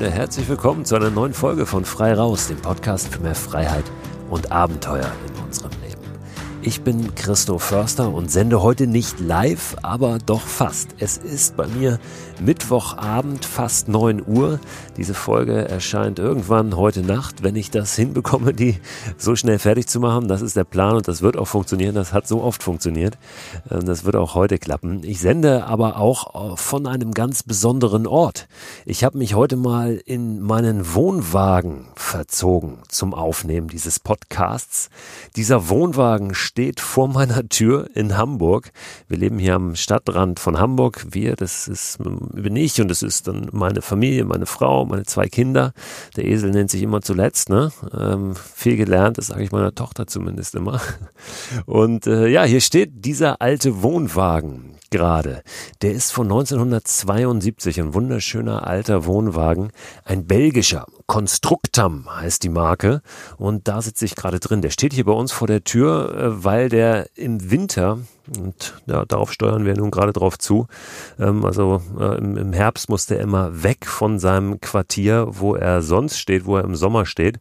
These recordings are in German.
Freunde, herzlich willkommen zu einer neuen Folge von Frei Raus, dem Podcast für mehr Freiheit und Abenteuer in unserem Leben. Ich bin Christo Förster und sende heute nicht live, aber doch fast. Es ist bei mir Mittwochabend, fast 9 Uhr. Diese Folge erscheint irgendwann heute Nacht, wenn ich das hinbekomme, die so schnell fertig zu machen. Das ist der Plan und das wird auch funktionieren. Das hat so oft funktioniert. Ähm, das wird auch heute klappen. Ich sende aber auch von einem ganz besonderen Ort. Ich habe mich heute mal in meinen Wohnwagen verzogen zum Aufnehmen dieses Podcasts. Dieser Wohnwagen steht vor meiner Tür in Hamburg. Wir leben hier am Stadtrand von Hamburg. Wir, das ist, bin ich und das ist dann meine Familie, meine Frau, meine zwei Kinder. Der Esel nennt sich immer zuletzt, ne? Ähm, viel gelernt, das sage ich meiner Tochter zumindest immer. Und äh, ja, hier steht dieser alte Wohnwagen gerade. Der ist von 1972, ein wunderschöner alter Wohnwagen, ein belgischer. Constructam heißt die Marke und da sitze ich gerade drin. Der steht hier bei uns vor der Tür, äh, weil der im Winter und ja, darauf steuern wir nun gerade drauf zu. Ähm, also äh, im, im, Herbst muss der immer weg von seinem Quartier, wo er sonst steht, wo er im Sommer steht,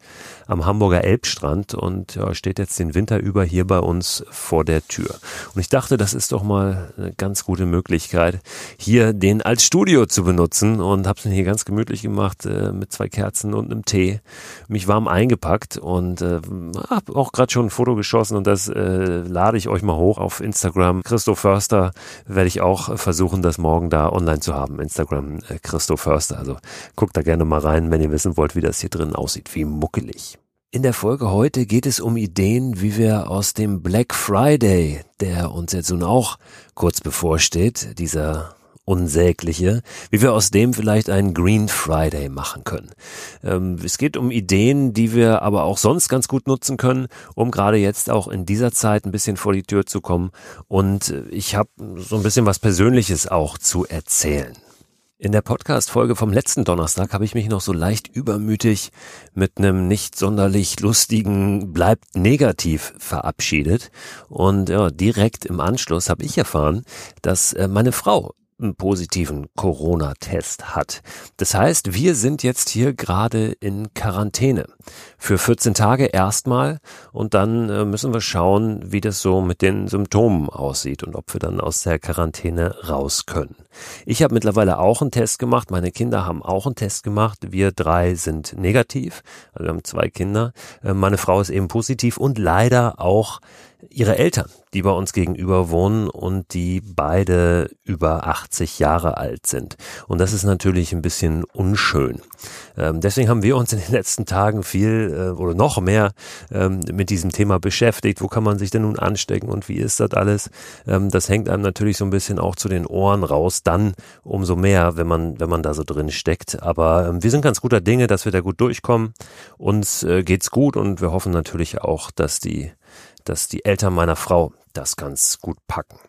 am Hamburger Elbstrand und ja, steht jetzt den Winter über hier bei uns vor der Tür. Und ich dachte, das ist doch mal eine ganz gute Möglichkeit, hier den als Studio zu benutzen und habe es mir hier ganz gemütlich gemacht äh, mit zwei Kerzen und einem Tee, mich warm eingepackt und äh, habe auch gerade schon ein Foto geschossen und das äh, lade ich euch mal hoch auf Instagram Christoph Förster werde ich auch versuchen, das morgen da online zu haben. Instagram äh, Christoph Förster. Also guckt da gerne mal rein, wenn ihr wissen wollt, wie das hier drin aussieht. Wie muckelig. In der Folge heute geht es um Ideen, wie wir aus dem Black Friday, der uns jetzt nun auch kurz bevorsteht, dieser unsägliche, wie wir aus dem vielleicht einen Green Friday machen können. Ähm, es geht um Ideen, die wir aber auch sonst ganz gut nutzen können, um gerade jetzt auch in dieser Zeit ein bisschen vor die Tür zu kommen. Und äh, ich habe so ein bisschen was Persönliches auch zu erzählen. In der Podcast-Folge vom letzten Donnerstag habe ich mich noch so leicht übermütig mit einem nicht sonderlich lustigen Bleibt negativ verabschiedet. Und ja, direkt im Anschluss habe ich erfahren, dass äh, meine Frau einen positiven Corona-Test hat. Das heißt, wir sind jetzt hier gerade in Quarantäne. Für 14 Tage erstmal und dann äh, müssen wir schauen, wie das so mit den Symptomen aussieht und ob wir dann aus der Quarantäne raus können. Ich habe mittlerweile auch einen Test gemacht, meine Kinder haben auch einen Test gemacht. Wir drei sind negativ, also wir haben zwei Kinder. Äh, meine Frau ist eben positiv und leider auch ihre Eltern, die bei uns gegenüber wohnen und die beide über 80 Jahre alt sind. Und das ist natürlich ein bisschen unschön. Ähm, deswegen haben wir uns in den letzten Tagen viel äh, oder noch mehr ähm, mit diesem Thema beschäftigt. Wo kann man sich denn nun anstecken und wie ist das alles? Ähm, das hängt einem natürlich so ein bisschen auch zu den Ohren raus. Dann umso mehr, wenn man, wenn man da so drin steckt. Aber wir sind ganz guter Dinge, dass wir da gut durchkommen. Uns äh, geht's gut und wir hoffen natürlich auch, dass die dass die Eltern meiner Frau das ganz gut packen.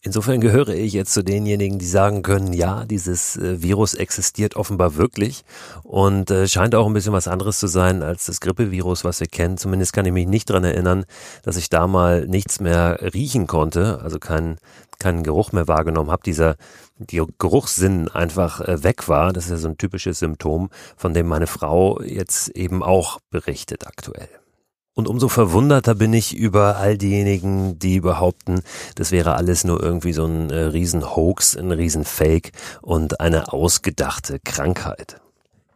Insofern gehöre ich jetzt zu denjenigen, die sagen können, ja, dieses äh, Virus existiert offenbar wirklich und äh, scheint auch ein bisschen was anderes zu sein als das Grippevirus, was wir kennen. Zumindest kann ich mich nicht dran erinnern, dass ich da mal nichts mehr riechen konnte, also keinen keinen Geruch mehr wahrgenommen habe. Dieser die Geruchssinn einfach äh, weg war. Das ist ja so ein typisches Symptom, von dem meine Frau jetzt eben auch berichtet aktuell. Und umso verwunderter bin ich über all diejenigen, die behaupten, das wäre alles nur irgendwie so ein äh, Riesen-Hoax, ein Riesen-Fake und eine ausgedachte Krankheit.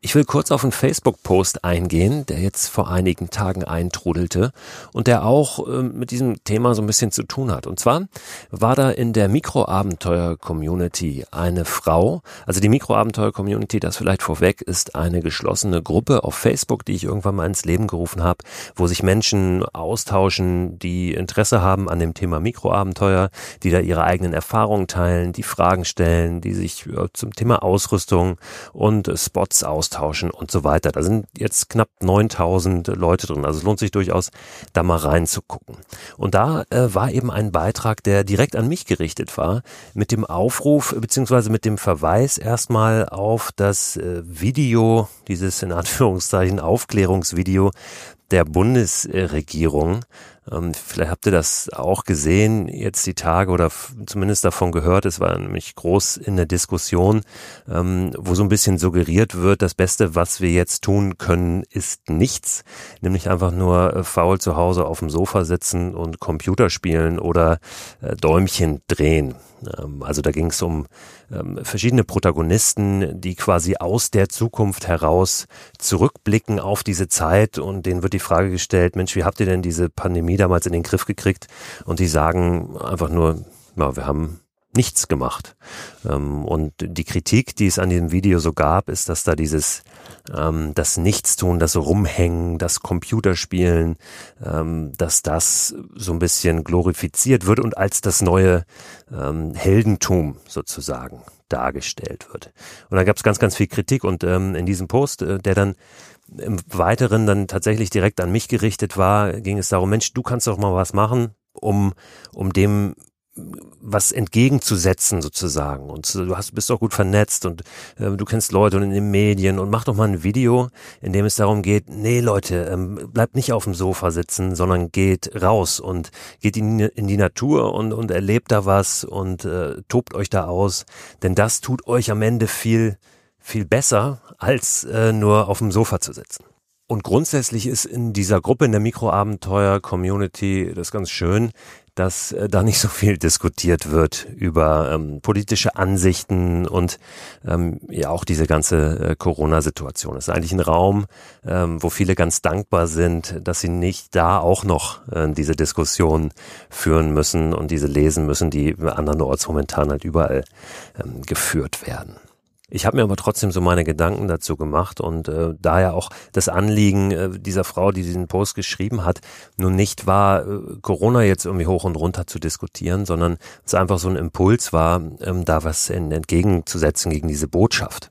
Ich will kurz auf einen Facebook-Post eingehen, der jetzt vor einigen Tagen eintrudelte und der auch äh, mit diesem Thema so ein bisschen zu tun hat. Und zwar war da in der Mikroabenteuer-Community eine Frau, also die Mikroabenteuer-Community, das vielleicht vorweg, ist eine geschlossene Gruppe auf Facebook, die ich irgendwann mal ins Leben gerufen habe, wo sich Menschen austauschen, die Interesse haben an dem Thema Mikroabenteuer, die da ihre eigenen Erfahrungen teilen, die Fragen stellen, die sich äh, zum Thema Ausrüstung und Spots austauschen austauschen und so weiter. Da sind jetzt knapp 9000 Leute drin. Also es lohnt sich durchaus, da mal reinzugucken. Und da äh, war eben ein Beitrag, der direkt an mich gerichtet war, mit dem Aufruf beziehungsweise mit dem Verweis erstmal auf das äh, Video, dieses in Anführungszeichen Aufklärungsvideo der Bundesregierung Ähm, vielleicht habt ihr das auch gesehen, jetzt die Tage oder zumindest davon gehört. Es war nämlich groß in der Diskussion, ähm, wo so ein bisschen suggeriert wird, das Beste, was wir jetzt tun können, ist nichts. Nämlich einfach nur äh, faul zu Hause auf dem Sofa sitzen und Computer spielen oder äh, Däumchen drehen. Ähm, also da ging es um ähm, verschiedene Protagonisten, die quasi aus der Zukunft heraus zurückblicken auf diese Zeit und denen wird die Frage gestellt, Mensch, wie habt ihr denn diese Pandemie damals in den Griff gekriegt? Und die sagen einfach nur, ja, wir haben nichts gemacht. Ähm, und die Kritik, die es an diesem Video so gab, ist, dass da dieses ähm, das Nichtstun, das Rumhängen, das Computerspielen, ähm, dass das so ein bisschen glorifiziert wird und als das neue ähm, Heldentum sozusagen dargestellt wird. Und da gab es ganz, ganz viel Kritik und ähm, in diesem Post, äh, der dann im Weiteren dann tatsächlich direkt an mich gerichtet war, ging es darum, Mensch, du kannst doch mal was machen, um, um dem was entgegenzusetzen sozusagen. Und du hast, bist auch gut vernetzt und äh, du kennst Leute und in den Medien und mach doch mal ein Video, in dem es darum geht, nee Leute, ähm, bleibt nicht auf dem Sofa sitzen, sondern geht raus und geht in, in die Natur und, und erlebt da was und äh, tobt euch da aus. Denn das tut euch am Ende viel, viel besser, als äh, nur auf dem Sofa zu sitzen. Und grundsätzlich ist in dieser Gruppe, in der Mikroabenteuer-Community, das ganz schön, dass äh, da nicht so viel diskutiert wird über ähm, politische Ansichten und ähm, ja auch diese ganze äh, Corona-Situation. Es ist eigentlich ein Raum, ähm, wo viele ganz dankbar sind, dass sie nicht da auch noch äh, diese Diskussion führen müssen und diese lesen müssen, die andernorts momentan halt überall ähm, geführt werden. Ich habe mir aber trotzdem so meine Gedanken dazu gemacht und äh, daher auch das Anliegen äh, dieser Frau, die diesen Post geschrieben hat, nun nicht war, äh, Corona jetzt irgendwie hoch und runter zu diskutieren, sondern es einfach so ein Impuls war, ähm, da was in, entgegenzusetzen gegen diese Botschaft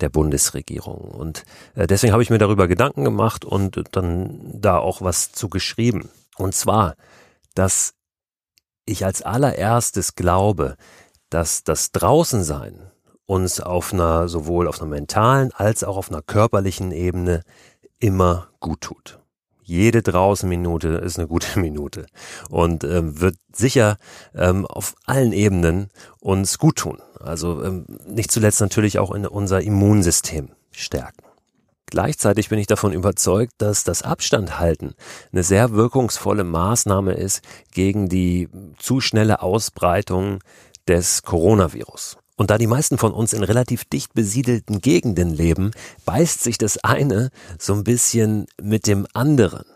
der Bundesregierung. Und äh, deswegen habe ich mir darüber Gedanken gemacht und dann da auch was zu geschrieben. Und zwar, dass ich als allererstes glaube, dass das Draußensein uns auf einer, sowohl auf einer mentalen als auch auf einer körperlichen Ebene immer gut tut. Jede draußen Minute ist eine gute Minute und ähm, wird sicher ähm, auf allen Ebenen uns gut tun. Also ähm, nicht zuletzt natürlich auch in unser Immunsystem stärken. Gleichzeitig bin ich davon überzeugt, dass das Abstandhalten eine sehr wirkungsvolle Maßnahme ist gegen die zu schnelle Ausbreitung des Coronavirus. Und da die meisten von uns in relativ dicht besiedelten Gegenden leben, beißt sich das eine so ein bisschen mit dem anderen.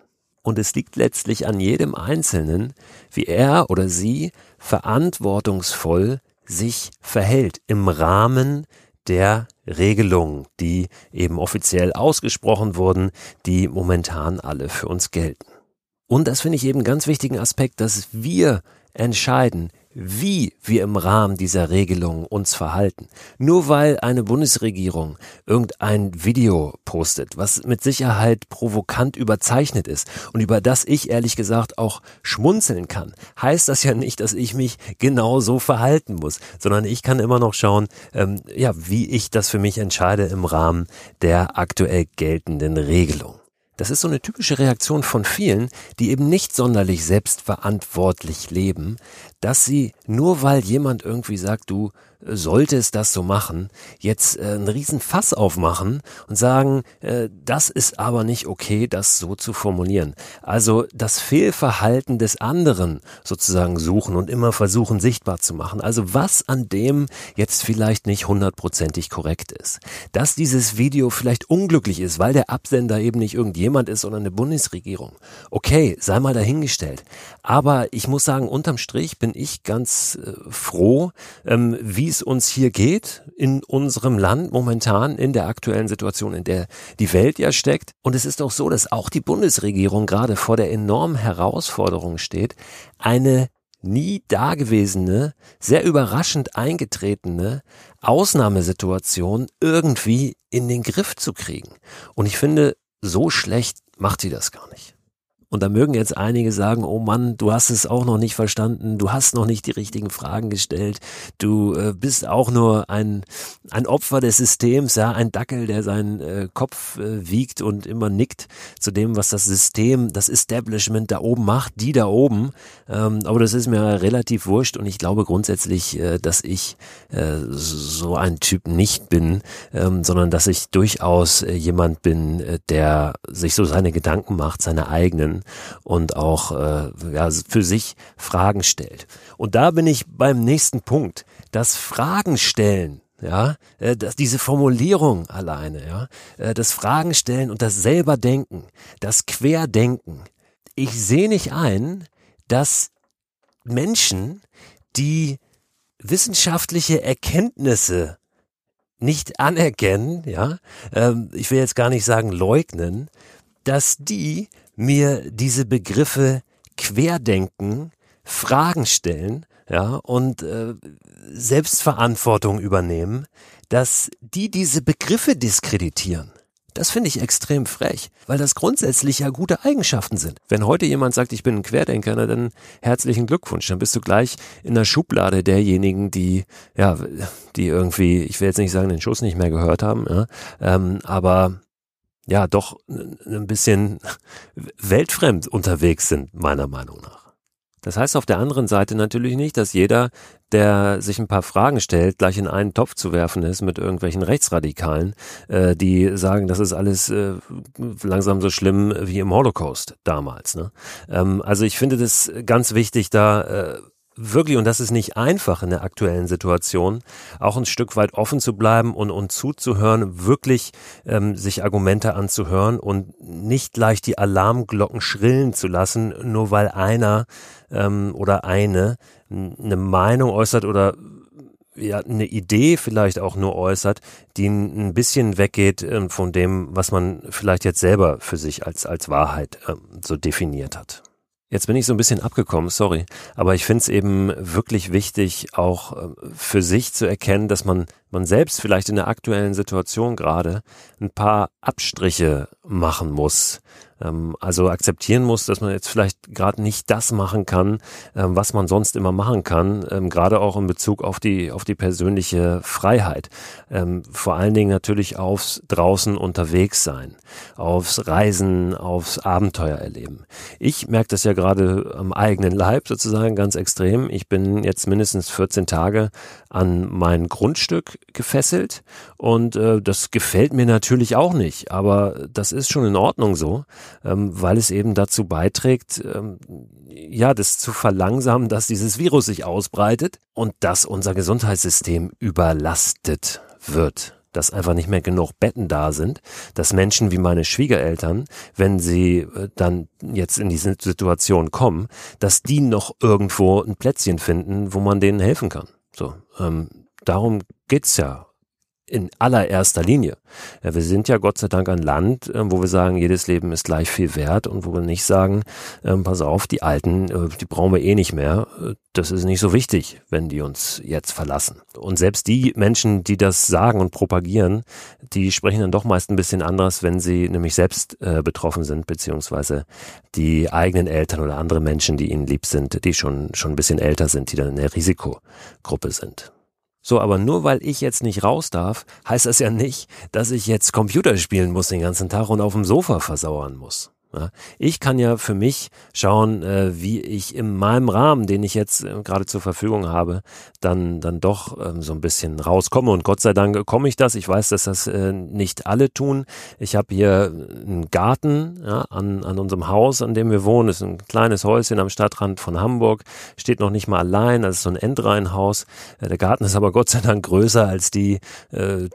Und es liegt letztlich an jedem Einzelnen, wie er oder sie verantwortungsvoll sich verhält im Rahmen der Regelungen, die eben offiziell ausgesprochen wurden, die momentan alle für uns gelten. Und das finde ich eben ganz wichtigen Aspekt, dass wir entscheiden, wie wir im Rahmen dieser Regelung uns verhalten. Nur weil eine Bundesregierung irgendein Video postet, was mit Sicherheit provokant überzeichnet ist und über das ich ehrlich gesagt auch schmunzeln kann, heißt das ja nicht, dass ich mich genau so verhalten muss, sondern ich kann immer noch schauen, ähm, ja, wie ich das für mich entscheide im Rahmen der aktuell geltenden Regelung. Das ist so eine typische Reaktion von vielen, die eben nicht sonderlich selbstverantwortlich leben, dass sie nur weil jemand irgendwie sagt, du solltest das so machen, jetzt äh, einen riesen Fass aufmachen und sagen, äh, das ist aber nicht okay, das so zu formulieren. Also das Fehlverhalten des anderen sozusagen suchen und immer versuchen sichtbar zu machen. Also was an dem jetzt vielleicht nicht hundertprozentig korrekt ist. Dass dieses Video vielleicht unglücklich ist, weil der Absender eben nicht irgendjemand ist, sondern eine Bundesregierung. Okay, sei mal dahingestellt. Aber ich muss sagen, unterm Strich bin ich ganz äh, froh, ähm, wie es uns hier geht in unserem Land momentan in der aktuellen Situation, in der die Welt ja steckt. Und es ist auch so, dass auch die Bundesregierung gerade vor der enormen Herausforderung steht, eine nie dagewesene, sehr überraschend eingetretene Ausnahmesituation irgendwie in den Griff zu kriegen. Und ich finde, so schlecht macht sie das gar nicht. Und da mögen jetzt einige sagen, oh Mann, du hast es auch noch nicht verstanden, du hast noch nicht die richtigen Fragen gestellt, du äh, bist auch nur ein, ein Opfer des Systems, ja, ein Dackel, der seinen äh, Kopf äh, wiegt und immer nickt zu dem, was das System, das Establishment da oben macht, die da oben. Ähm, aber das ist mir relativ wurscht und ich glaube grundsätzlich, äh, dass ich äh, so ein Typ nicht bin, ähm, sondern dass ich durchaus äh, jemand bin, der sich so seine Gedanken macht, seine eigenen und auch äh, ja, für sich Fragen stellt. Und da bin ich beim nächsten Punkt. Das Fragen stellen ja, äh, das, diese Formulierung alleine, ja, äh, das Fragen stellen und das selber denken, das Querdenken. Ich sehe nicht ein, dass Menschen, die wissenschaftliche Erkenntnisse nicht anerkennen, ja, ähm, ich will jetzt gar nicht sagen leugnen, dass die mir diese Begriffe querdenken, Fragen stellen, ja, und äh, Selbstverantwortung übernehmen, dass die diese Begriffe diskreditieren. Das finde ich extrem frech, weil das grundsätzlich ja gute Eigenschaften sind. Wenn heute jemand sagt, ich bin ein Querdenker, na dann herzlichen Glückwunsch. Dann bist du gleich in der Schublade derjenigen, die, ja, die irgendwie, ich will jetzt nicht sagen, den Schuss nicht mehr gehört haben, ja, ähm, aber ja, doch ein bisschen weltfremd unterwegs sind, meiner Meinung nach. Das heißt auf der anderen Seite natürlich nicht, dass jeder, der sich ein paar Fragen stellt, gleich in einen Topf zu werfen ist mit irgendwelchen Rechtsradikalen, äh, die sagen, das ist alles äh, langsam so schlimm wie im Holocaust damals. Ne? Ähm, also ich finde das ganz wichtig, da äh, wirklich, und das ist nicht einfach in der aktuellen Situation, auch ein Stück weit offen zu bleiben und, und zuzuhören, wirklich ähm, sich Argumente anzuhören und nicht gleich die Alarmglocken schrillen zu lassen, nur weil einer ähm, oder eine eine Meinung äußert oder ja, eine Idee vielleicht auch nur äußert, die ein bisschen weggeht äh, von dem, was man vielleicht jetzt selber für sich als, als Wahrheit äh, so definiert hat. Jetzt bin ich so ein bisschen abgekommen, sorry. Aber ich finde es eben wirklich wichtig, auch äh, für sich zu erkennen, dass man, man selbst vielleicht in der aktuellen Situation gerade ein paar Abstriche machen muss ähm, also akzeptieren muss, dass man jetzt vielleicht gerade nicht das machen kann, ähm, was man sonst immer machen kann, ähm, gerade auch in Bezug auf die auf die persönliche Freiheit. Vor allen Dingen natürlich aufs draußen unterwegs sein, aufs Reisen, aufs Abenteuer erleben. Ich merke das ja gerade am eigenen Leib sozusagen ganz extrem. Ich bin jetzt mindestens 14 Tage an mein Grundstück gefesselt. Und äh, das gefällt mir natürlich auch nicht, aber das ist schon in Ordnung so ähm, weil es eben dazu beiträgt, ähm, ja, das zu verlangsamen, dass dieses Virus sich ausbreitet und dass unser Gesundheitssystem überlastet wird. Dass einfach nicht mehr genug Betten da sind, dass Menschen wie meine Schwiegereltern, wenn sie äh, dann jetzt in diese Situation kommen, dass die noch irgendwo ein Plätzchen finden, wo man denen helfen kann. So, ähm, darum geht's ja in allererster Linie. Ja, wir sind ja Gott sei Dank ein Land, äh, wo wir sagen, jedes Leben ist gleich viel wert und wo wir nicht sagen, äh, pass auf, die Alten, äh, die brauchen wir eh nicht mehr. Äh, das ist nicht so wichtig, wenn die uns jetzt verlassen. Und selbst die Menschen, die das sagen und propagieren, die sprechen dann doch meist ein bisschen anders, wenn sie nämlich selbst äh, betroffen sind, beziehungsweise die eigenen Eltern oder andere Menschen, die ihnen lieb sind, die schon, schon ein bisschen älter sind, die dann in der Risikogruppe sind. So, aber nur weil ich jetzt nicht raus darf, heißt das ja nicht, dass ich jetzt Computer spielen muss den ganzen Tag und auf dem Sofa versauern muss. Ich kann ja für mich schauen, äh, wie ich in meinem Rahmen, den ich jetzt äh, gerade zur Verfügung habe, dann, dann doch ähm, so ein bisschen rauskomme. Und Gott sei Dank komme ich das. Ich weiß, dass das äh, nicht alle tun. Ich habe hier einen Garten ja, an, an unserem Haus, an dem wir wohnen. Das ist ein kleines Häuschen am Stadtrand von Hamburg. Steht noch nicht mal allein. Das ist so ein Endreihenhaus. Der Garten ist aber Gott sei Dank größer als die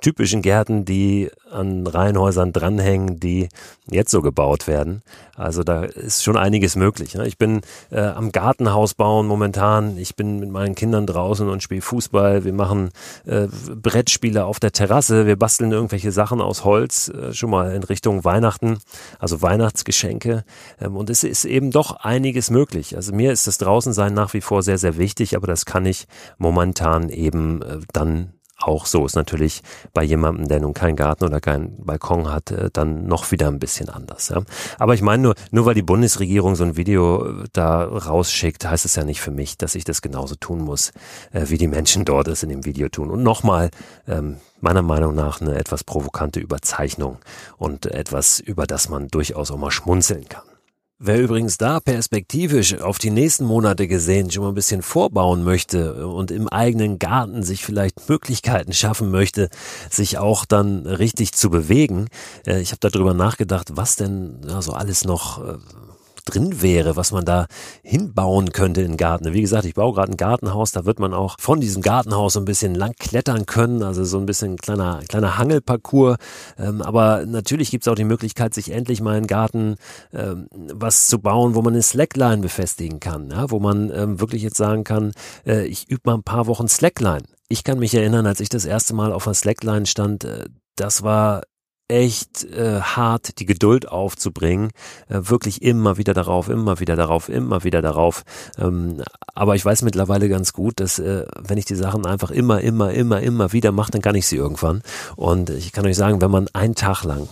typischen Gärten, die an Reihenhäusern dranhängen, die jetzt so gebaut werden. Also da ist schon einiges möglich. Ne? Ich bin äh, am Gartenhaus bauen momentan. Ich bin mit meinen Kindern draußen und spiele Fußball. Wir machen äh, Brettspiele auf der Terrasse. Wir basteln irgendwelche Sachen aus Holz, äh, schon mal in Richtung Weihnachten, also Weihnachtsgeschenke. Ähm, und es ist eben doch einiges möglich. Also mir ist das Draußensein nach wie vor sehr, sehr wichtig, aber das kann ich momentan eben äh, dann auch so. Ist natürlich bei jemandem, der nun keinen Garten oder keinen Balkon hat, äh, dann noch wieder ein bisschen anders. Ja. Aber ich meine nur, nur weil die Bundesregierung so ein Video äh, da rausschickt, heißt es ja nicht für mich, dass ich das genauso tun muss, äh, wie die Menschen dort es in dem Video tun. Und nochmal, ähm, meiner Meinung nach eine etwas provokante Überzeichnung und etwas, über das man durchaus auch mal schmunzeln kann. Wer übrigens da perspektivisch auf die nächsten Monate gesehen schon mal ein bisschen vorbauen möchte und im eigenen Garten sich vielleicht Möglichkeiten schaffen möchte, sich auch dann richtig zu bewegen, äh, ich habe darüber nachgedacht, was denn ja, so alles noch äh, drin wäre, was man da hinbauen könnte in Garten. Wie gesagt, ich baue gerade ein Gartenhaus, da wird man auch von diesem Gartenhaus so ein bisschen lang klettern können, also so ein bisschen kleiner, kleiner Hangelparcours. Ähm, aber natürlich gibt es auch die Möglichkeit, sich endlich mal im Garten ähm, was zu bauen, wo man eine Slackline befestigen kann, ja? wo man ähm, wirklich jetzt sagen kann, äh, ich übe mal ein paar Wochen Slackline. Ich kann mich erinnern, als ich das erste Mal auf einer Slackline stand, äh, das war echt äh, hart, die Geduld aufzubringen, äh, wirklich immer wieder darauf, immer wieder darauf, immer wieder darauf. Ähm, aber ich weiß mittlerweile ganz gut, dass äh, wenn ich die Sachen einfach immer, immer, immer, immer wieder mache, dann kann ich sie irgendwann. Und ich kann euch sagen, wenn man einen Tag lang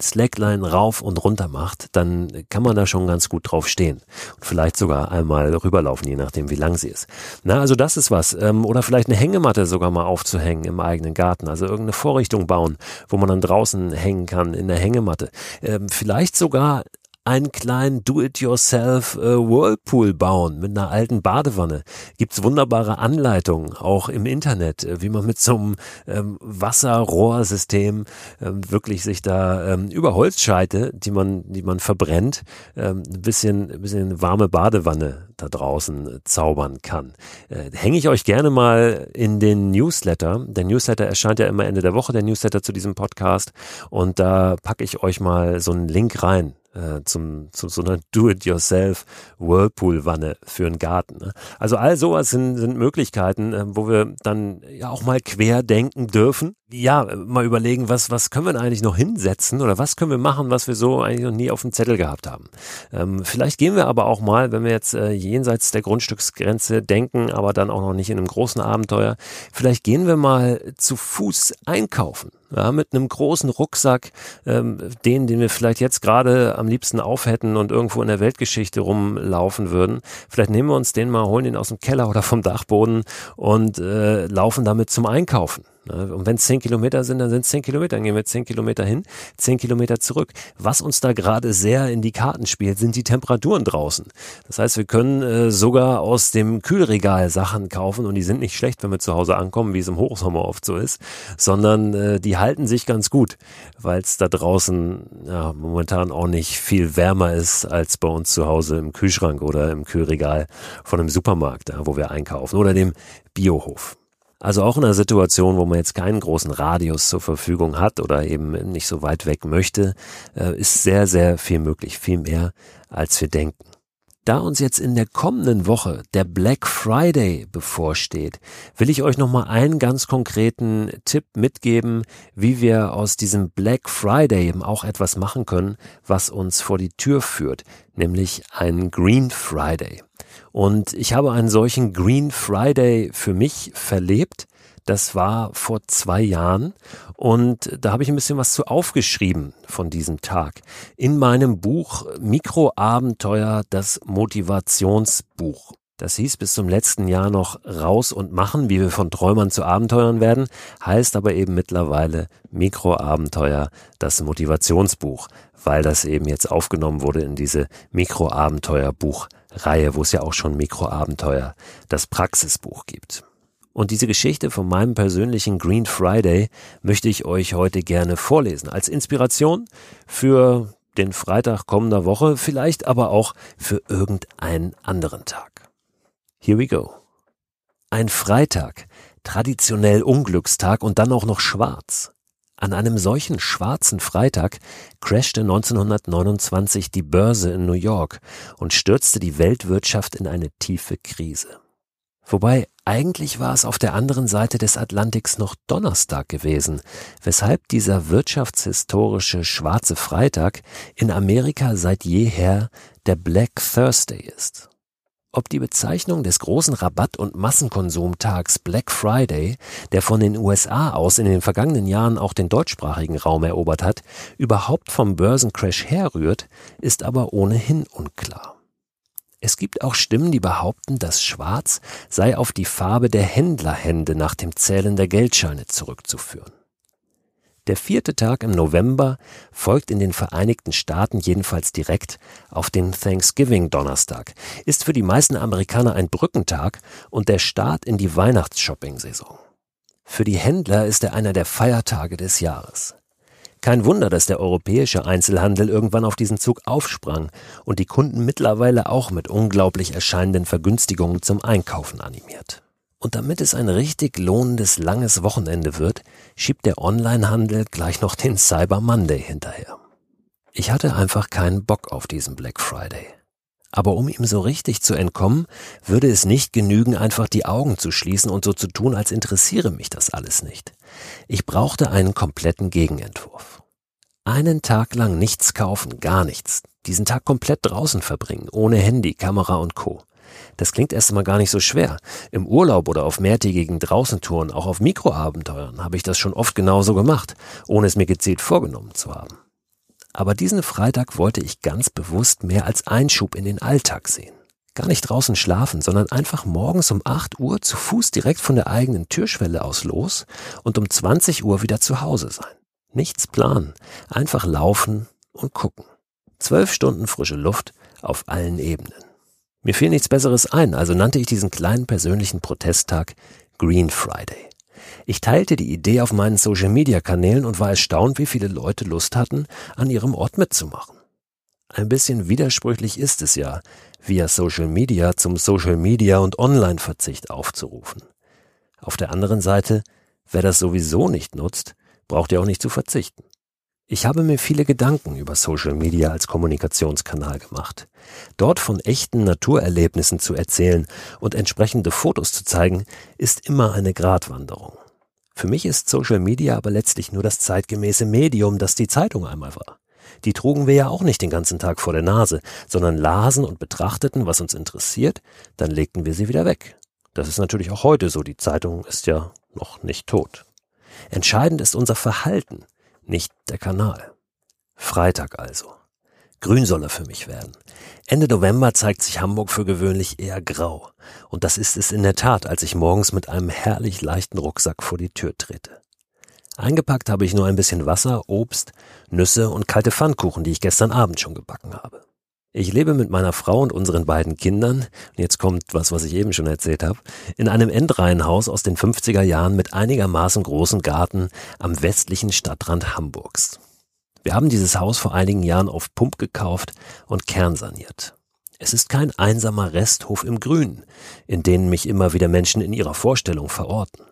Slackline rauf und runter macht, dann kann man da schon ganz gut drauf stehen. Und vielleicht sogar einmal rüberlaufen, je nachdem, wie lang sie ist. Na, also das ist was. Ähm, oder vielleicht eine Hängematte sogar mal aufzuhängen im eigenen Garten. Also irgendeine Vorrichtung bauen, wo man dann draußen hängen kann in der Hängematte. Ähm, vielleicht sogar einen kleinen Do-it-yourself äh, Whirlpool bauen mit einer alten Badewanne. Gibt's wunderbare Anleitungen, auch im Internet, äh, wie man mit so einem ähm, Wasserrohrsystem ähm, wirklich sich da ähm, über Holzscheite, die man, die man verbrennt, ähm, ein bisschen, ein bisschen warme Badewanne da draußen äh, zaubern kann. Äh, Hänge ich euch gerne mal in den Newsletter. Der Newsletter erscheint ja immer Ende der Woche, der Newsletter zu diesem Podcast. Und da packe ich euch mal so einen Link rein äh, zum, zu so einer Do-it-yourself Whirlpool-Wanne für einen Garten. Ne? Also all sowas sind, sind Möglichkeiten, äh, wo wir dann ja auch mal quer denken dürfen. Ja, mal überlegen, was, was können wir denn eigentlich noch hinsetzen oder was können wir machen, was wir so eigentlich noch nie auf dem Zettel gehabt haben. Ähm, vielleicht gehen wir aber auch mal, wenn wir jetzt äh, jenseits der Grundstücksgrenze denken, aber dann auch noch nicht in einem großen Abenteuer, vielleicht gehen wir mal zu Fuß einkaufen ja, mit einem großen Rucksack, ähm, den, den wir vielleicht jetzt gerade am liebsten aufhätten und irgendwo in der Weltgeschichte rumlaufen würden. Vielleicht nehmen wir uns den mal, holen den aus dem Keller oder vom Dachboden und äh, laufen damit zum Einkaufen. Ne? Und wenn es zehn Kilometer sind, dann sind es zehn Kilometer. Dann gehen wir zehn Kilometer hin, zehn Kilometer zurück. Was uns da gerade sehr in die Karten spielt, sind die Temperaturen draußen. Das heißt, wir können äh, sogar aus dem Kühlregal Sachen kaufen und die sind nicht schlecht, wenn wir zu Hause ankommen, wie es im Hochsommer oft so ist, sondern äh, die halten sich ganz gut, weil es da draußen ja, momentan auch nicht viel wärmer ist als bei uns zu Hause im Kühlschrank oder im Kühlregal von einem Supermarkt, ja, wo wir einkaufen oder dem Biohof. Also auch in einer Situation, wo man jetzt keinen großen Radius zur Verfügung hat oder eben nicht so weit weg möchte, äh, ist sehr, sehr viel möglich, viel mehr als wir denken. Da uns jetzt in der kommenden Woche der Black Friday bevorsteht, will ich euch nochmal einen ganz konkreten Tipp mitgeben, wie wir aus diesem Black Friday eben auch etwas machen können, was uns vor die Tür führt, nämlich einen Green Friday. Und ich habe einen solchen Green Friday für mich verlebt. Das war vor zwei Jahren und da habe ich ein bisschen was zu aufgeschrieben von diesem Tag. In meinem Buch Mikroabenteuer, das Motivationsbuch. Das hieß bis zum letzten Jahr noch Raus und Machen, wie wir von Träumern zu Abenteuern werden, heißt aber eben mittlerweile Mikroabenteuer, das Motivationsbuch, weil das eben jetzt aufgenommen wurde in diese Mikroabenteuer-Buchreihe, wo es ja auch schon Mikroabenteuer, das Praxisbuch gibt. Und diese Geschichte von meinem persönlichen Green Friday möchte ich euch heute gerne vorlesen, als Inspiration für den Freitag kommender Woche, vielleicht aber auch für irgendeinen anderen Tag. Here we go. Ein Freitag, traditionell Unglückstag und dann auch noch schwarz. An einem solchen schwarzen Freitag crashte 1929 die Börse in New York und stürzte die Weltwirtschaft in eine tiefe Krise. Wobei eigentlich war es auf der anderen Seite des Atlantiks noch Donnerstag gewesen, weshalb dieser wirtschaftshistorische schwarze Freitag in Amerika seit jeher der Black Thursday ist. Ob die Bezeichnung des großen Rabatt- und Massenkonsumtags Black Friday, der von den USA aus in den vergangenen Jahren auch den deutschsprachigen Raum erobert hat, überhaupt vom Börsencrash herrührt, ist aber ohnehin unklar. Es gibt auch Stimmen, die behaupten, dass Schwarz sei auf die Farbe der Händlerhände nach dem Zählen der Geldscheine zurückzuführen. Der vierte Tag im November folgt in den Vereinigten Staaten jedenfalls direkt auf den Thanksgiving-Donnerstag, ist für die meisten Amerikaner ein Brückentag und der Start in die Weihnachtsshopping-Saison. Für die Händler ist er einer der Feiertage des Jahres. Kein Wunder, dass der europäische Einzelhandel irgendwann auf diesen Zug aufsprang und die Kunden mittlerweile auch mit unglaublich erscheinenden Vergünstigungen zum Einkaufen animiert. Und damit es ein richtig lohnendes langes Wochenende wird, schiebt der Onlinehandel gleich noch den Cyber Monday hinterher. Ich hatte einfach keinen Bock auf diesen Black Friday. Aber um ihm so richtig zu entkommen, würde es nicht genügen, einfach die Augen zu schließen und so zu tun, als interessiere mich das alles nicht. Ich brauchte einen kompletten Gegenentwurf. Einen Tag lang nichts kaufen, gar nichts. Diesen Tag komplett draußen verbringen, ohne Handy, Kamera und Co. Das klingt erst einmal gar nicht so schwer. Im Urlaub oder auf mehrtägigen Draußentouren, auch auf Mikroabenteuern, habe ich das schon oft genauso gemacht, ohne es mir gezielt vorgenommen zu haben. Aber diesen Freitag wollte ich ganz bewusst mehr als Einschub in den Alltag sehen. Gar nicht draußen schlafen, sondern einfach morgens um 8 Uhr zu Fuß direkt von der eigenen Türschwelle aus los und um 20 Uhr wieder zu Hause sein. Nichts planen, einfach laufen und gucken. Zwölf Stunden frische Luft auf allen Ebenen. Mir fiel nichts Besseres ein, also nannte ich diesen kleinen persönlichen Protesttag Green Friday. Ich teilte die Idee auf meinen Social-Media-Kanälen und war erstaunt, wie viele Leute Lust hatten, an ihrem Ort mitzumachen. Ein bisschen widersprüchlich ist es ja, via Social Media zum Social Media und Online-Verzicht aufzurufen. Auf der anderen Seite, wer das sowieso nicht nutzt, braucht ja auch nicht zu verzichten. Ich habe mir viele Gedanken über Social Media als Kommunikationskanal gemacht. Dort von echten Naturerlebnissen zu erzählen und entsprechende Fotos zu zeigen, ist immer eine Gratwanderung. Für mich ist Social Media aber letztlich nur das zeitgemäße Medium, das die Zeitung einmal war. Die trugen wir ja auch nicht den ganzen Tag vor der Nase, sondern lasen und betrachteten, was uns interessiert, dann legten wir sie wieder weg. Das ist natürlich auch heute so, die Zeitung ist ja noch nicht tot. Entscheidend ist unser Verhalten, nicht der Kanal. Freitag also. Grün soll er für mich werden. Ende November zeigt sich Hamburg für gewöhnlich eher grau. Und das ist es in der Tat, als ich morgens mit einem herrlich leichten Rucksack vor die Tür trete. Eingepackt habe ich nur ein bisschen Wasser, Obst, Nüsse und kalte Pfannkuchen, die ich gestern Abend schon gebacken habe. Ich lebe mit meiner Frau und unseren beiden Kindern, jetzt kommt was, was ich eben schon erzählt habe, in einem Endreihenhaus aus den 50er Jahren mit einigermaßen großen Garten am westlichen Stadtrand Hamburgs. Wir haben dieses Haus vor einigen Jahren auf Pump gekauft und kernsaniert. Es ist kein einsamer Resthof im Grünen, in denen mich immer wieder Menschen in ihrer Vorstellung verorten.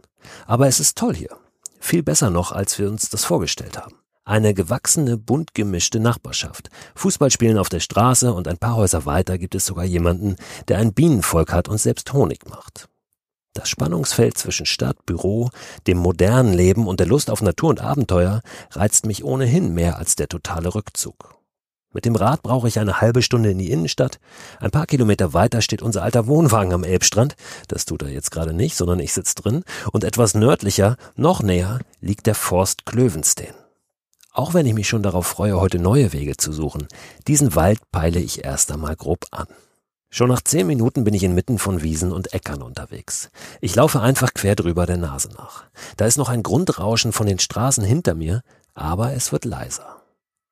Aber es ist toll hier. Viel besser noch, als wir uns das vorgestellt haben. Eine gewachsene, bunt gemischte Nachbarschaft. Fußballspielen auf der Straße und ein paar Häuser weiter gibt es sogar jemanden, der ein Bienenvolk hat und selbst Honig macht. Das Spannungsfeld zwischen Stadt, Büro, dem modernen Leben und der Lust auf Natur und Abenteuer reizt mich ohnehin mehr als der totale Rückzug. Mit dem Rad brauche ich eine halbe Stunde in die Innenstadt. Ein paar Kilometer weiter steht unser alter Wohnwagen am Elbstrand. Das tut er jetzt gerade nicht, sondern ich sitze drin. Und etwas nördlicher, noch näher, liegt der Forst Klövenstein. Auch wenn ich mich schon darauf freue, heute neue Wege zu suchen, diesen Wald peile ich erst einmal grob an. Schon nach zehn Minuten bin ich inmitten von Wiesen und Äckern unterwegs. Ich laufe einfach quer drüber der Nase nach. Da ist noch ein Grundrauschen von den Straßen hinter mir, aber es wird leiser.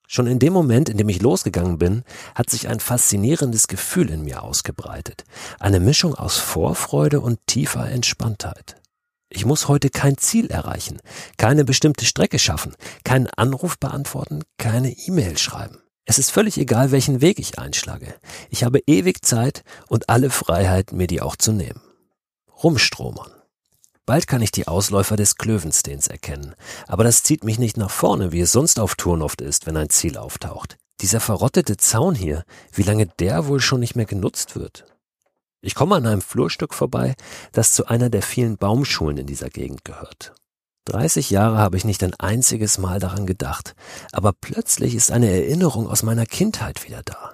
Schon in dem Moment, in dem ich losgegangen bin, hat sich ein faszinierendes Gefühl in mir ausgebreitet. Eine Mischung aus Vorfreude und tiefer Entspanntheit. Ich muss heute kein Ziel erreichen, keine bestimmte Strecke schaffen, keinen Anruf beantworten, keine E-Mail schreiben. Es ist völlig egal, welchen Weg ich einschlage. Ich habe ewig Zeit und alle Freiheit, mir die auch zu nehmen. Rumstromern. Bald kann ich die Ausläufer des Klövensteins erkennen, aber das zieht mich nicht nach vorne, wie es sonst auf Touren oft ist, wenn ein Ziel auftaucht. Dieser verrottete Zaun hier, wie lange der wohl schon nicht mehr genutzt wird? Ich komme an einem Flurstück vorbei, das zu einer der vielen Baumschulen in dieser Gegend gehört. 30 Jahre habe ich nicht ein einziges Mal daran gedacht, aber plötzlich ist eine Erinnerung aus meiner Kindheit wieder da.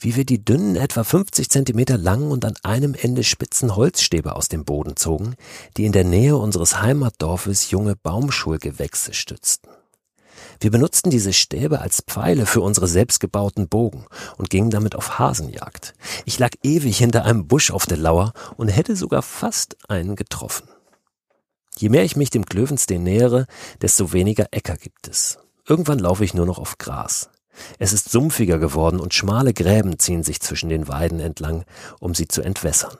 wie wir die dünnen, etwa 50 Zentimeter langen und an einem Ende spitzen Holzstäbe aus dem Boden zogen, die in der Nähe unseres Heimatdorfes junge Baumschulgewächse stützten. Wir benutzten diese Stäbe als Pfeile für unsere selbstgebauten Bogen und gingen damit auf Hasenjagd. Ich lag ewig hinter einem Busch auf der Lauer und hätte sogar fast einen getroffen. Je mehr ich mich dem Klövenstein nähere, desto weniger Äcker gibt es. Irgendwann laufe ich nur noch auf Gras. Es ist sumpfiger geworden und schmale Gräben ziehen sich zwischen den Weiden entlang, um sie zu entwässern.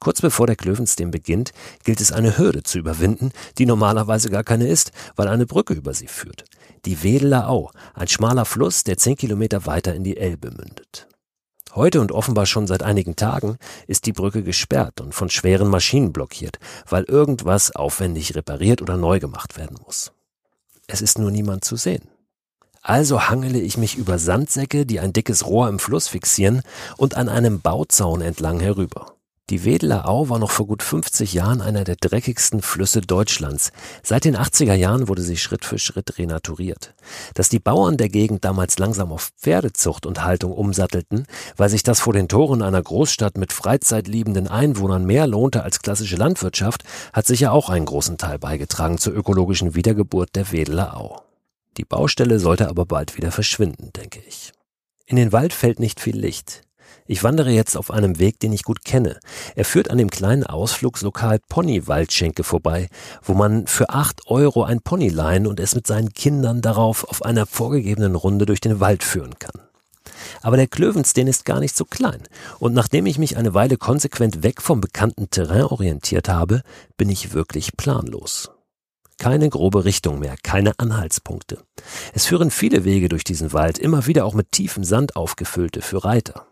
Kurz bevor der Klövenstein beginnt, gilt es eine Hürde zu überwinden, die normalerweise gar keine ist, weil eine Brücke über sie führt. Die Wedeler Au, ein schmaler Fluss, der zehn Kilometer weiter in die Elbe mündet. Heute und offenbar schon seit einigen Tagen ist die Brücke gesperrt und von schweren Maschinen blockiert, weil irgendwas aufwendig repariert oder neu gemacht werden muss. Es ist nur niemand zu sehen. Also hangele ich mich über Sandsäcke, die ein dickes Rohr im Fluss fixieren, und an einem Bauzaun entlang herüber. Die Wedeler Au war noch vor gut 50 Jahren einer der dreckigsten Flüsse Deutschlands. Seit den 80er Jahren wurde sie Schritt für Schritt renaturiert. Dass die Bauern der Gegend damals langsam auf Pferdezucht und Haltung umsattelten, weil sich das vor den Toren einer Großstadt mit freizeitliebenden Einwohnern mehr lohnte als klassische Landwirtschaft, hat sicher auch einen großen Teil beigetragen zur ökologischen Wiedergeburt der Wedeler Au. Die Baustelle sollte aber bald wieder verschwinden, denke ich. In den Wald fällt nicht viel Licht. Ich wandere jetzt auf einem Weg, den ich gut kenne. Er führt an dem kleinen Ausflugslokal Pony Waldschenke vorbei, wo man für acht Euro ein Pony leihen und es mit seinen Kindern darauf auf einer vorgegebenen Runde durch den Wald führen kann. Aber der Klövenstein ist gar nicht so klein. Und nachdem ich mich eine Weile konsequent weg vom bekannten Terrain orientiert habe, bin ich wirklich planlos. Keine grobe Richtung mehr, keine Anhaltspunkte. Es führen viele Wege durch diesen Wald, immer wieder auch mit tiefem Sand aufgefüllte für Reiter.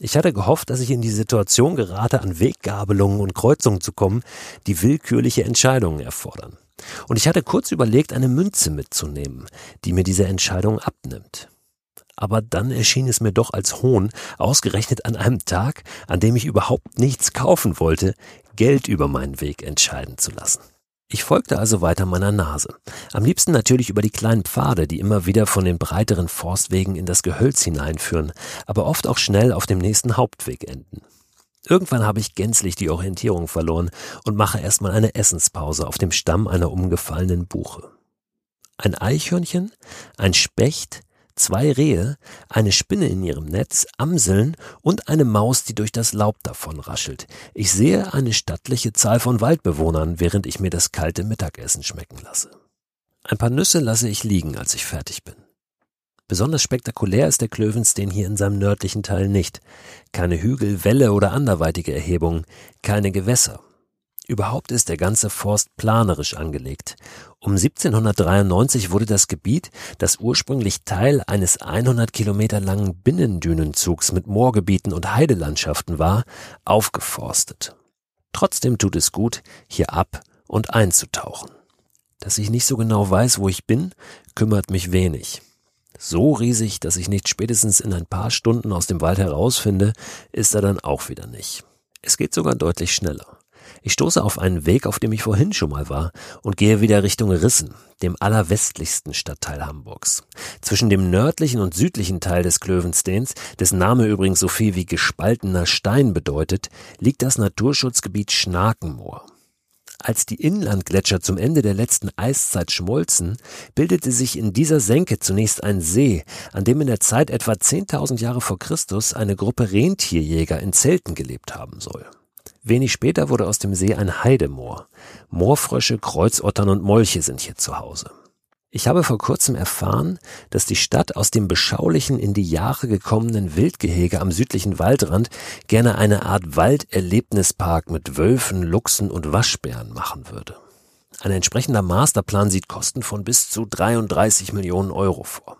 Ich hatte gehofft, dass ich in die Situation gerate, an Weggabelungen und Kreuzungen zu kommen, die willkürliche Entscheidungen erfordern. Und ich hatte kurz überlegt, eine Münze mitzunehmen, die mir diese Entscheidung abnimmt. Aber dann erschien es mir doch als Hohn, ausgerechnet an einem Tag, an dem ich überhaupt nichts kaufen wollte, Geld über meinen Weg entscheiden zu lassen. Ich folgte also weiter meiner Nase. Am liebsten natürlich über die kleinen Pfade, die immer wieder von den breiteren Forstwegen in das Gehölz hineinführen, aber oft auch schnell auf dem nächsten Hauptweg enden. Irgendwann habe ich gänzlich die Orientierung verloren und mache erstmal eine Essenspause auf dem Stamm einer umgefallenen Buche. Ein Eichhörnchen, ein Specht, zwei Rehe, eine Spinne in ihrem Netz, Amseln und eine Maus, die durch das Laub davon raschelt. Ich sehe eine stattliche Zahl von Waldbewohnern, während ich mir das kalte Mittagessen schmecken lasse. Ein paar Nüsse lasse ich liegen, als ich fertig bin. Besonders spektakulär ist der Klövenstein hier in seinem nördlichen Teil nicht. Keine Hügel, Wälle oder anderweitige Erhebungen, keine Gewässer. Überhaupt ist der ganze Forst planerisch angelegt. Um 1793 wurde das Gebiet, das ursprünglich Teil eines 100 Kilometer langen Binnendünenzugs mit Moorgebieten und Heidelandschaften war, aufgeforstet. Trotzdem tut es gut, hier ab und einzutauchen. Dass ich nicht so genau weiß, wo ich bin, kümmert mich wenig. So riesig, dass ich nicht spätestens in ein paar Stunden aus dem Wald herausfinde, ist er dann auch wieder nicht. Es geht sogar deutlich schneller. Ich stoße auf einen Weg, auf dem ich vorhin schon mal war, und gehe wieder Richtung Rissen, dem allerwestlichsten Stadtteil Hamburgs. Zwischen dem nördlichen und südlichen Teil des Klövensteins, dessen Name übrigens so viel wie gespaltener Stein bedeutet, liegt das Naturschutzgebiet Schnakenmoor. Als die Inlandgletscher zum Ende der letzten Eiszeit schmolzen, bildete sich in dieser Senke zunächst ein See, an dem in der Zeit etwa 10.000 Jahre vor Christus eine Gruppe Rentierjäger in Zelten gelebt haben soll. Wenig später wurde aus dem See ein Heidemoor. Moorfrösche, Kreuzottern und Molche sind hier zu Hause. Ich habe vor kurzem erfahren, dass die Stadt aus dem beschaulichen in die Jahre gekommenen Wildgehege am südlichen Waldrand gerne eine Art Walderlebnispark mit Wölfen, Luchsen und Waschbären machen würde. Ein entsprechender Masterplan sieht Kosten von bis zu 33 Millionen Euro vor.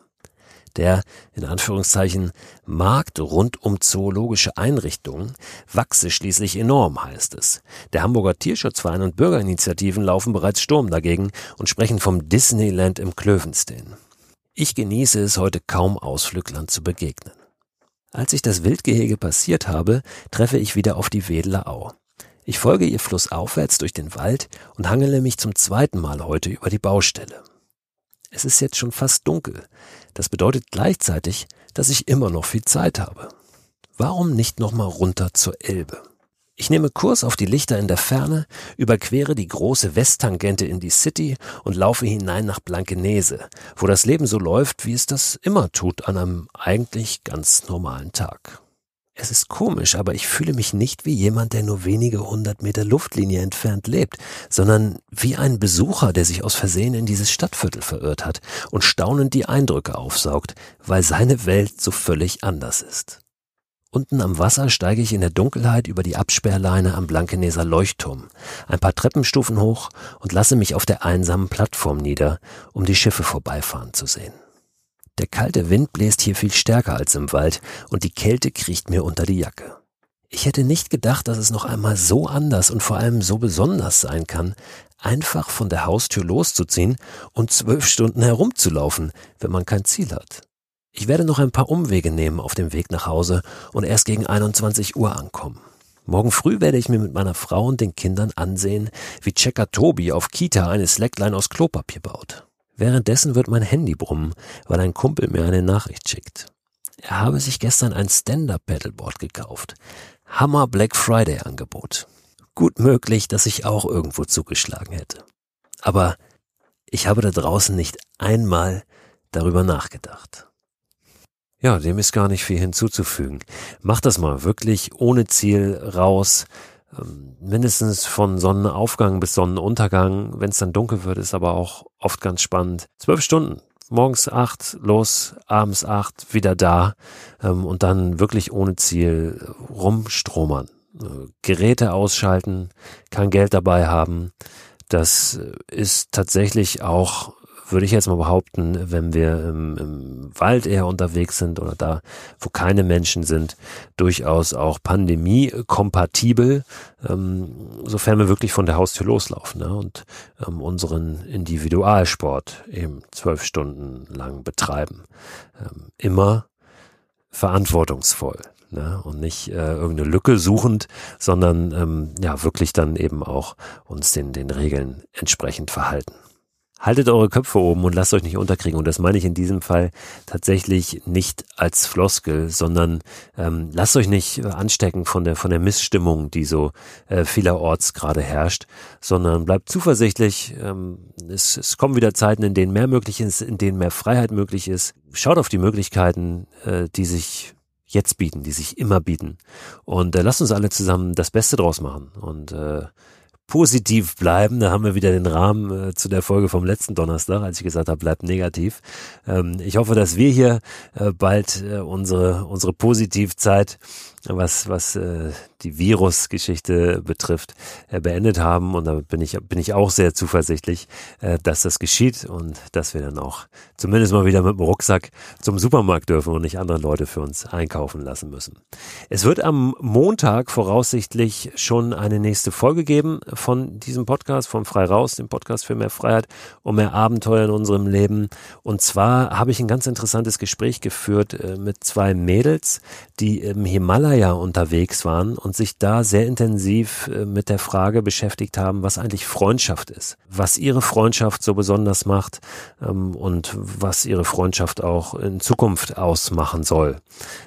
Der, in Anführungszeichen, Markt rund um zoologische Einrichtungen wachse schließlich enorm, heißt es. Der Hamburger Tierschutzverein und Bürgerinitiativen laufen bereits Sturm dagegen und sprechen vom Disneyland im Klövenstein. Ich genieße es heute kaum Ausflüglern zu begegnen. Als ich das Wildgehege passiert habe, treffe ich wieder auf die Wedler Au. Ich folge ihr flussaufwärts durch den Wald und hangele mich zum zweiten Mal heute über die Baustelle. Es ist jetzt schon fast dunkel. Das bedeutet gleichzeitig, dass ich immer noch viel Zeit habe. Warum nicht nochmal runter zur Elbe? Ich nehme Kurs auf die Lichter in der Ferne, überquere die große Westtangente in die City und laufe hinein nach Blankenese, wo das Leben so läuft, wie es das immer tut an einem eigentlich ganz normalen Tag. Es ist komisch, aber ich fühle mich nicht wie jemand, der nur wenige hundert Meter Luftlinie entfernt lebt, sondern wie ein Besucher, der sich aus Versehen in dieses Stadtviertel verirrt hat und staunend die Eindrücke aufsaugt, weil seine Welt so völlig anders ist. Unten am Wasser steige ich in der Dunkelheit über die Absperrleine am Blankeneser Leuchtturm, ein paar Treppenstufen hoch und lasse mich auf der einsamen Plattform nieder, um die Schiffe vorbeifahren zu sehen. Der kalte Wind bläst hier viel stärker als im Wald und die Kälte kriecht mir unter die Jacke. Ich hätte nicht gedacht, dass es noch einmal so anders und vor allem so besonders sein kann, einfach von der Haustür loszuziehen und zwölf Stunden herumzulaufen, wenn man kein Ziel hat. Ich werde noch ein paar Umwege nehmen auf dem Weg nach Hause und erst gegen 21 Uhr ankommen. Morgen früh werde ich mir mit meiner Frau und den Kindern ansehen, wie Checker Tobi auf Kita eine Slackline aus Klopapier baut. Währenddessen wird mein Handy brummen, weil ein Kumpel mir eine Nachricht schickt. Er habe sich gestern ein Stand-Up-Paddleboard gekauft. Hammer Black Friday Angebot. Gut möglich, dass ich auch irgendwo zugeschlagen hätte. Aber ich habe da draußen nicht einmal darüber nachgedacht. Ja, dem ist gar nicht viel hinzuzufügen. Mach das mal wirklich ohne Ziel raus. Ähm, mindestens von Sonnenaufgang bis Sonnenuntergang. Wenn es dann dunkel wird, ist aber auch oft ganz spannend. Zwölf Stunden. Morgens acht, los, abends acht, wieder da ähm, und dann wirklich ohne Ziel rumstromern. Äh, Geräte ausschalten, kein Geld dabei haben. Das ist tatsächlich auch würde ich jetzt mal behaupten, wenn wir im, im Wald eher unterwegs sind oder da, wo keine Menschen sind, durchaus auch pandemie-kompatibel, ähm, sofern wir wirklich von der Haustür loslaufen ne, und ähm, unseren Individualsport eben zwölf Stunden lang betreiben. Ähm, immer verantwortungsvoll. Ne, und nicht äh, irgendeine Lücke suchend, sondern ähm, ja wirklich dann eben auch uns den, den Regeln entsprechend verhalten haltet eure Köpfe oben und lasst euch nicht unterkriegen. Und das meine ich in diesem Fall tatsächlich nicht als Floskel, sondern ähm, lasst euch nicht anstecken von der von der Missstimmung, die so äh, vielerorts gerade herrscht, sondern bleibt zuversichtlich. Ähm, es, es kommen wieder Zeiten, in denen mehr möglich ist, in denen mehr Freiheit möglich ist. Schaut auf die Möglichkeiten, äh, die sich jetzt bieten, die sich immer bieten. Und äh, lasst uns alle zusammen das Beste draus machen. Und äh, positiv bleiben. Da haben wir wieder den Rahmen äh, zu der Folge vom letzten Donnerstag, als ich gesagt habe, bleibt negativ. Ähm, ich hoffe, dass wir hier äh, bald äh, unsere, unsere Positivzeit was, was äh, die Virusgeschichte betrifft, äh, beendet haben. Und da bin ich, bin ich auch sehr zuversichtlich, äh, dass das geschieht und dass wir dann auch zumindest mal wieder mit dem Rucksack zum Supermarkt dürfen und nicht andere Leute für uns einkaufen lassen müssen. Es wird am Montag voraussichtlich schon eine nächste Folge geben von diesem Podcast, von Frei Raus, dem Podcast für mehr Freiheit und mehr Abenteuer in unserem Leben. Und zwar habe ich ein ganz interessantes Gespräch geführt äh, mit zwei Mädels, die im Himalaya Himalaya unterwegs waren und sich da sehr intensiv äh, mit der Frage beschäftigt haben, was eigentlich Freundschaft ist, was ihre Freundschaft so besonders macht ähm, und was ihre Freundschaft auch in Zukunft ausmachen soll,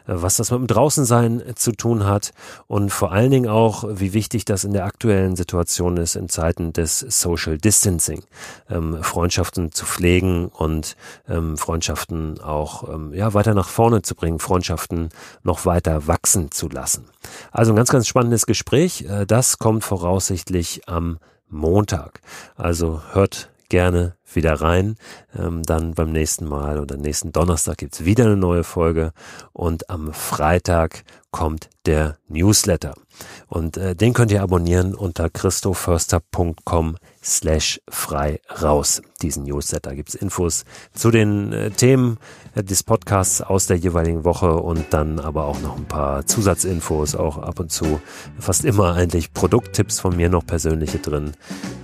äh, was das mit dem Draußensein zu tun hat und vor allen Dingen auch, wie wichtig das in der aktuellen Situation ist in Zeiten des Social Distancing, ähm, Freundschaften zu pflegen und ähm, Freundschaften auch ja weiter nach vorne zu bringen, Freundschaften noch weiter wachsen zu lassen. Also ein ganz, ganz spannendes Gespräch. Äh, das kommt voraussichtlich am Montag. Also hört gerne wieder rein. Ähm, dann beim nächsten Mal oder nächsten Donnerstag gibt's wieder eine neue Folge und am Freitag kommt der Newsletter. Und äh, den könnt ihr abonnieren unter christoförster.com slash frei raus. Diesen Newsletter gibt's Infos zu den äh, Themen äh, des Podcasts aus der jeweiligen Woche und dann aber auch noch ein paar Zusatzinfos, auch ab und zu fast immer eigentlich Produkttipps von mir noch persönliche drin.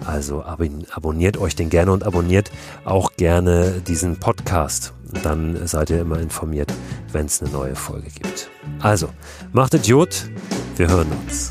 Also ab abonniert euch den gerne und abonniert auch gerne diesen Podcast. Dann seid ihr immer informiert, wenn es eine neue Folge gibt. Also, macht Idiot, wir hören uns.